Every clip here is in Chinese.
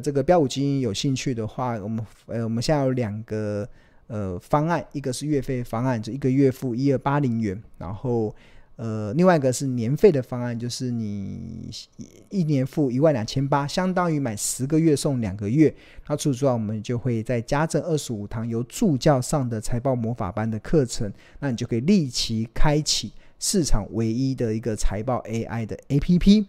这个标股基金有兴趣的话，我们呃我们现在有两个呃方案，一个是月费方案，就一个月付一二八零元，然后。呃，另外一个是年费的方案，就是你一年付一万两千八，相当于买十个月送两个月。那除此之外，我们就会再加赠二十五堂由助教上的财报魔法班的课程，那你就可以立即开启市场唯一的一个财报 AI 的 APP。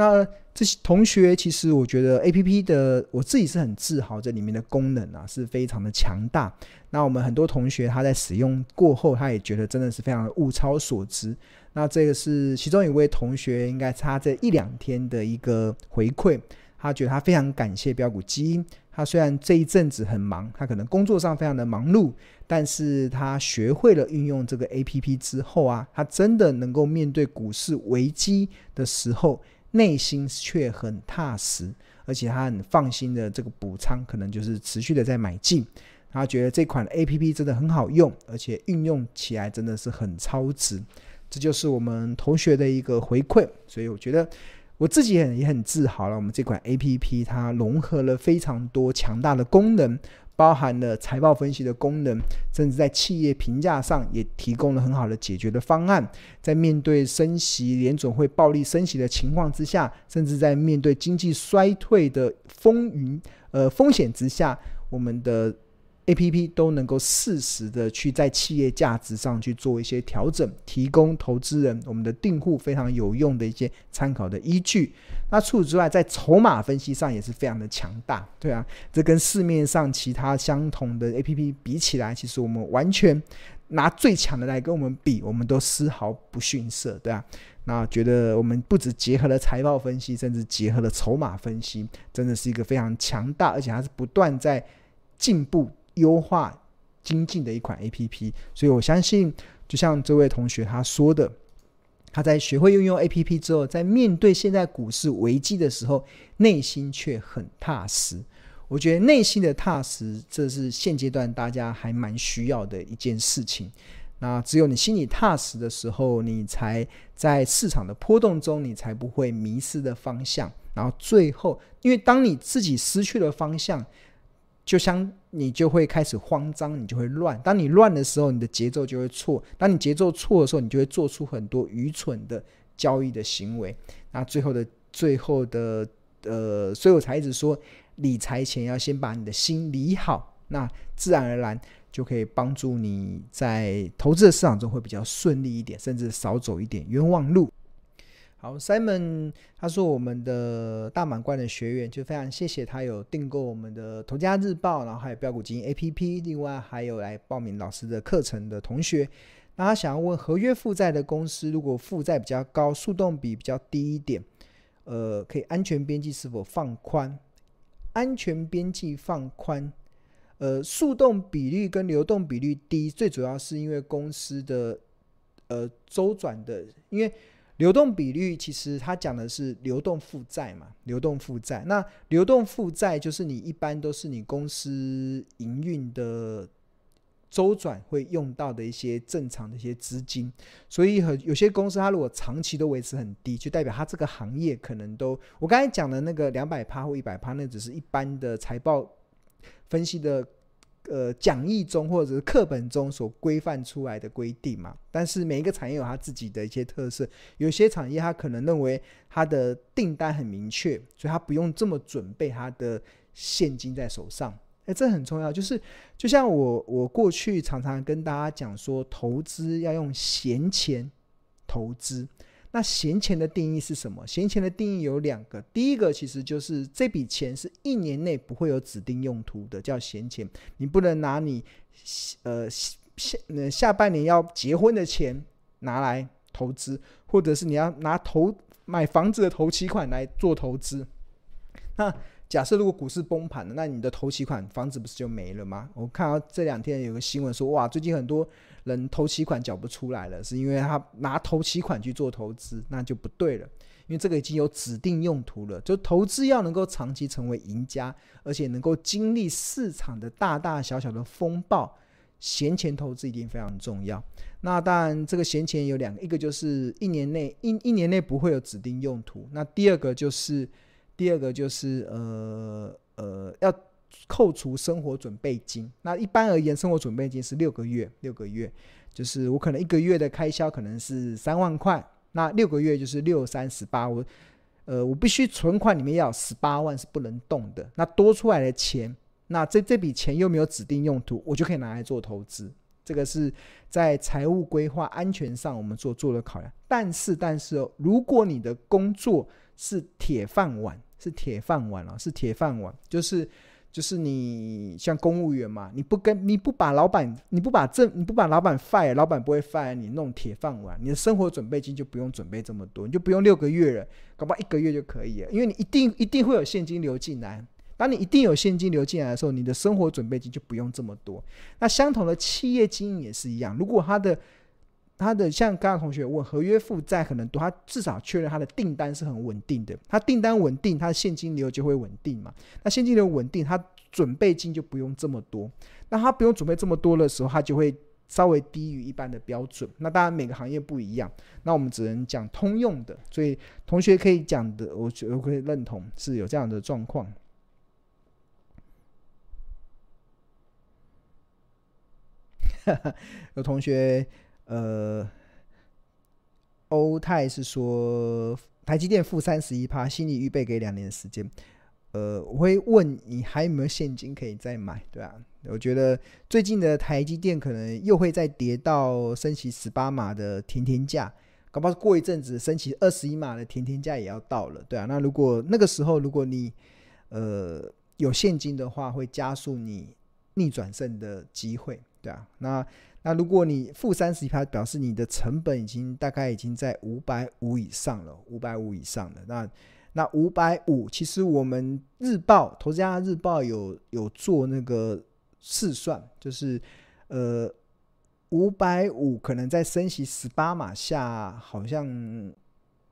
那这些同学，其实我觉得 APP 的我自己是很自豪，这里面的功能啊是非常的强大。那我们很多同学他在使用过后，他也觉得真的是非常的物超所值。那这个是其中一位同学，应该差这一两天的一个回馈。他觉得他非常感谢标股基因。他虽然这一阵子很忙，他可能工作上非常的忙碌，但是他学会了运用这个 APP 之后啊，他真的能够面对股市危机的时候，内心却很踏实，而且他很放心的这个补仓，可能就是持续的在买进。他觉得这款 APP 真的很好用，而且运用起来真的是很超值。这就是我们同学的一个回馈，所以我觉得我自己也很自豪了。我们这款 APP 它融合了非常多强大的功能，包含了财报分析的功能，甚至在企业评价上也提供了很好的解决的方案。在面对升息、联准会暴力升息的情况之下，甚至在面对经济衰退的风云呃风险之下，我们的。A P P 都能够适时的去在企业价值上去做一些调整，提供投资人我们的订户非常有用的一些参考的依据。那除此之外，在筹码分析上也是非常的强大，对啊，这跟市面上其他相同的 A P P 比起来，其实我们完全拿最强的来跟我们比，我们都丝毫不逊色，对啊。那觉得我们不只结合了财报分析，甚至结合了筹码分析，真的是一个非常强大，而且还是不断在进步。优化精进的一款 APP，所以我相信，就像这位同学他说的，他在学会运用 APP 之后，在面对现在股市危机的时候，内心却很踏实。我觉得内心的踏实，这是现阶段大家还蛮需要的一件事情。那只有你心里踏实的时候，你才在市场的波动中，你才不会迷失的方向。然后最后，因为当你自己失去了方向，就像你就会开始慌张，你就会乱。当你乱的时候，你的节奏就会错。当你节奏错的时候，你就会做出很多愚蠢的交易的行为。那最后的最后的呃，所以我才一直说，理财前要先把你的心理好，那自然而然就可以帮助你在投资的市场中会比较顺利一点，甚至少走一点冤枉路。好，Simon，他是我们的大满贯的学员就非常谢谢他有订购我们的《投家日报》，然后还有标股金 APP，另外还有来报名老师的课程的同学。那他想要问，合约负债的公司如果负债比较高，速动比比较低一点，呃，可以安全边际是否放宽？安全边际放宽，呃，速动比率跟流动比率低，最主要是因为公司的呃周转的，因为。流动比率其实它讲的是流动负债嘛，流动负债。那流动负债就是你一般都是你公司营运的周转会用到的一些正常的一些资金。所以很有些公司它如果长期都维持很低，就代表它这个行业可能都我刚才讲的那个两百趴或一百趴，那只是一般的财报分析的。呃，讲义中或者是课本中所规范出来的规定嘛，但是每一个产业有它自己的一些特色，有些产业它可能认为它的订单很明确，所以它不用这么准备它的现金在手上。哎，这很重要，就是就像我我过去常常跟大家讲说，投资要用闲钱投资。那闲钱的定义是什么？闲钱的定义有两个，第一个其实就是这笔钱是一年内不会有指定用途的，叫闲钱。你不能拿你呃下下半年要结婚的钱拿来投资，或者是你要拿投买房子的头期款来做投资。那假设如果股市崩盘了，那你的头期款房子不是就没了吗？我看到这两天有个新闻说，哇，最近很多。人头期款缴不出来了，是因为他拿头期款去做投资，那就不对了。因为这个已经有指定用途了，就投资要能够长期成为赢家，而且能够经历市场的大大小小的风暴，闲钱投资一定非常重要。那当然，这个闲钱有两个，一个就是一年内一一年内不会有指定用途，那第二个就是第二个就是呃。呃要扣除生活准备金。那一般而言，生活准备金是六个月，六个月就是我可能一个月的开销可能是三万块，那六个月就是六三十八，我呃我必须存款里面要有十八万是不能动的。那多出来的钱，那这这笔钱又没有指定用途，我就可以拿来做投资。这个是在财务规划安全上我们做做了考量，但是但是哦，如果你的工作是铁饭碗，是铁饭碗啊，是铁饭碗，就是就是你像公务员嘛，你不跟你不把老板你不把这你不把老板 fire，老板不会 fire 你弄铁饭碗，你的生活准备金就不用准备这么多，你就不用六个月了，搞不好一个月就可以了，因为你一定一定会有现金流进来。当你一定有现金流进来的时候，你的生活准备金就不用这么多。那相同的企业经营也是一样，如果他的他的像刚刚同学问，合约负债可能多，他至少确认他的订单是很稳定的，他订单稳定，他的现金流就会稳定嘛。那现金流稳定，他准备金就不用这么多。那他不用准备这么多的时候，他就会稍微低于一般的标准。那当然每个行业不一样，那我们只能讲通用的。所以同学可以讲的，我觉得我可以认同是有这样的状况。有同学，呃，欧泰是说台积电负三十一趴，心里预备给两年的时间。呃，我会问你还有没有现金可以再买，对啊，我觉得最近的台积电可能又会再跌到升息十八码的甜甜价，搞不好过一阵子升息二十一码的甜甜价也要到了，对啊。那如果那个时候如果你呃有现金的话，会加速你逆转胜的机会。对啊，那那如果你负三十趴，表示你的成本已经大概已经在五百五以上了，五百五以上了。那那五百五，其实我们日报投资家日报有有做那个试算，就是呃五百五可能在升息十八码下，好像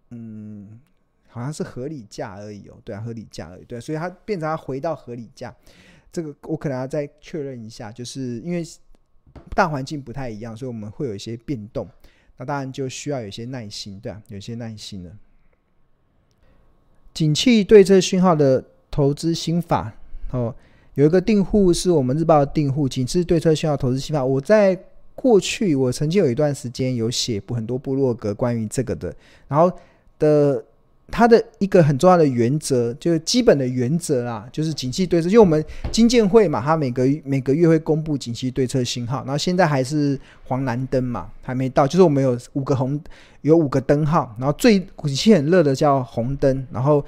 嗯好像是合理价而已哦。对啊，合理价而已。对，所以它变成它回到合理价，这个我可能要再确认一下，就是因为。大环境不太一样，所以我们会有一些变动。那当然就需要有一些耐心，对啊，有些耐心了。景气对策讯号的投资心法哦，有一个订户是我们日报的订户，景气对策讯号投资心法。我在过去我曾经有一段时间有写很多部落格关于这个的，然后的。它的一个很重要的原则，就是基本的原则啦，就是景气对策。就我们金建会嘛，它每个每个月会公布景气对策信号，然后现在还是黄蓝灯嘛，还没到。就是我们有五个红，有五个灯号，然后最景气很热的叫红灯，然后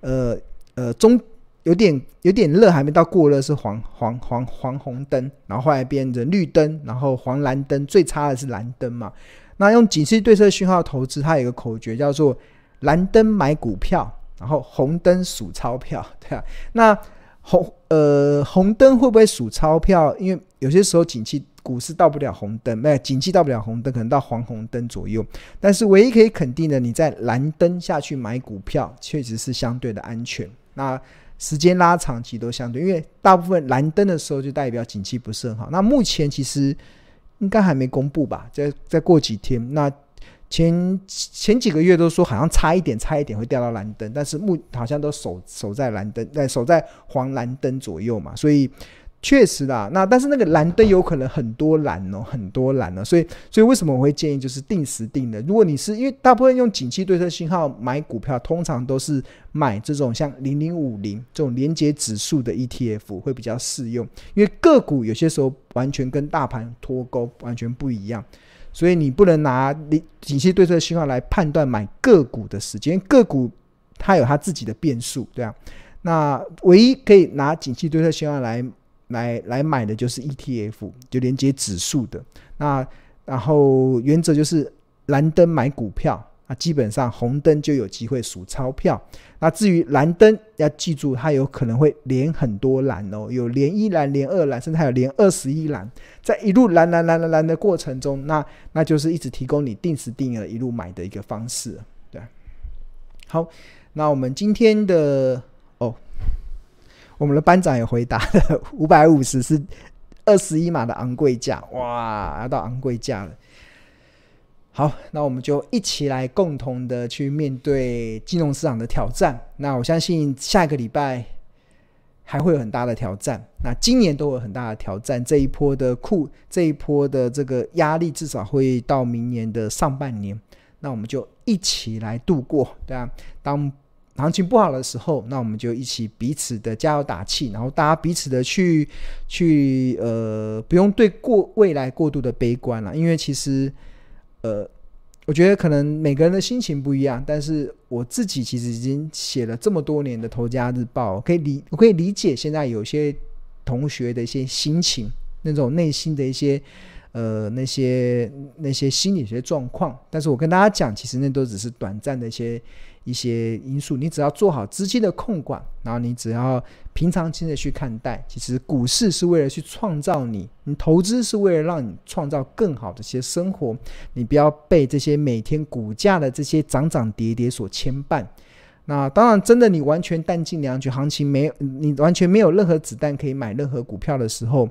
呃呃中有点有点热还没到过热是黄黄黄黄红灯，然后后来变成绿灯，然后黄蓝灯，最差的是蓝灯嘛。那用景气对策信号投资，它有一个口诀叫做。蓝灯买股票，然后红灯数钞票，对啊。那红呃红灯会不会数钞票？因为有些时候景气股市到不了红灯，没有景气到不了红灯，可能到黄红灯左右。但是唯一可以肯定的，你在蓝灯下去买股票，确实是相对的安全。那时间拉长其实都相对，因为大部分蓝灯的时候就代表景气不是很好。那目前其实应该还没公布吧？再再过几天那。前前几个月都说好像差一点，差一点会掉到蓝灯，但是目好像都守守在蓝灯，在守在黄蓝灯左右嘛，所以确实啦。那但是那个蓝灯有可能很多蓝哦，很多蓝哦，所以所以为什么我会建议就是定时定的？如果你是因为大部分用景气对策信号买股票，通常都是买这种像零零五零这种连结指数的 ETF 会比较适用，因为个股有些时候完全跟大盘脱钩，完全不一样。所以你不能拿你景气对策信号来判断买个股的时间，个股它有它自己的变数，对啊。那唯一可以拿景气对策信号来来来买的就是 ETF，就连接指数的。那然后原则就是蓝灯买股票。那基本上红灯就有机会数钞票。那至于蓝灯，要记住它有可能会连很多蓝哦，有连一蓝、连二蓝，甚至还有连二十一蓝。在一路蓝蓝蓝蓝蓝的过程中，那那就是一直提供你定时定额一路买的一个方式。对，好，那我们今天的哦，我们的班长也回答了，五百五十是二十一码的昂贵价，哇，要到昂贵价了。好，那我们就一起来共同的去面对金融市场的挑战。那我相信下一个礼拜还会有很大的挑战。那今年都有很大的挑战，这一波的库，这一波的这个压力至少会到明年的上半年。那我们就一起来度过，对啊。当行情不好的时候，那我们就一起彼此的加油打气，然后大家彼此的去去呃，不用对过未来过度的悲观了，因为其实呃，我觉得可能每个人的心情不一样，但是我自己其实已经写了这么多年的《头家日报》，可以理我可以理解现在有些同学的一些心情，那种内心的一些。呃，那些那些心理学状况，但是我跟大家讲，其实那都只是短暂的一些一些因素。你只要做好资金的控管，然后你只要平常心的去看待，其实股市是为了去创造你，你投资是为了让你创造更好的一些生活。你不要被这些每天股价的这些涨涨跌跌所牵绊。那当然，真的你完全弹尽粮绝，行情没有，你完全没有任何子弹可以买任何股票的时候。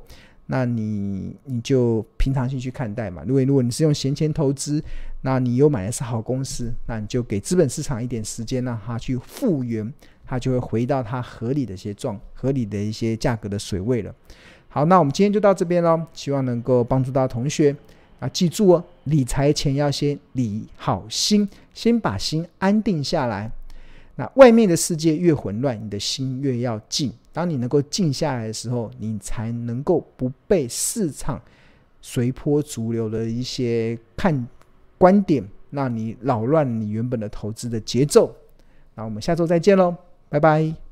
那你你就平常心去看待嘛。如果如果你是用闲钱投资，那你又买的是好公司，那你就给资本市场一点时间，让它去复原，它就会回到它合理的一些状、合理的一些价格的水位了。好，那我们今天就到这边喽，希望能够帮助到同学啊，记住哦，理财前要先理好心，先把心安定下来。那外面的世界越混乱，你的心越要静。当你能够静下来的时候，你才能够不被市场随波逐流的一些看观点，让你扰乱你原本的投资的节奏。那我们下周再见喽，拜拜。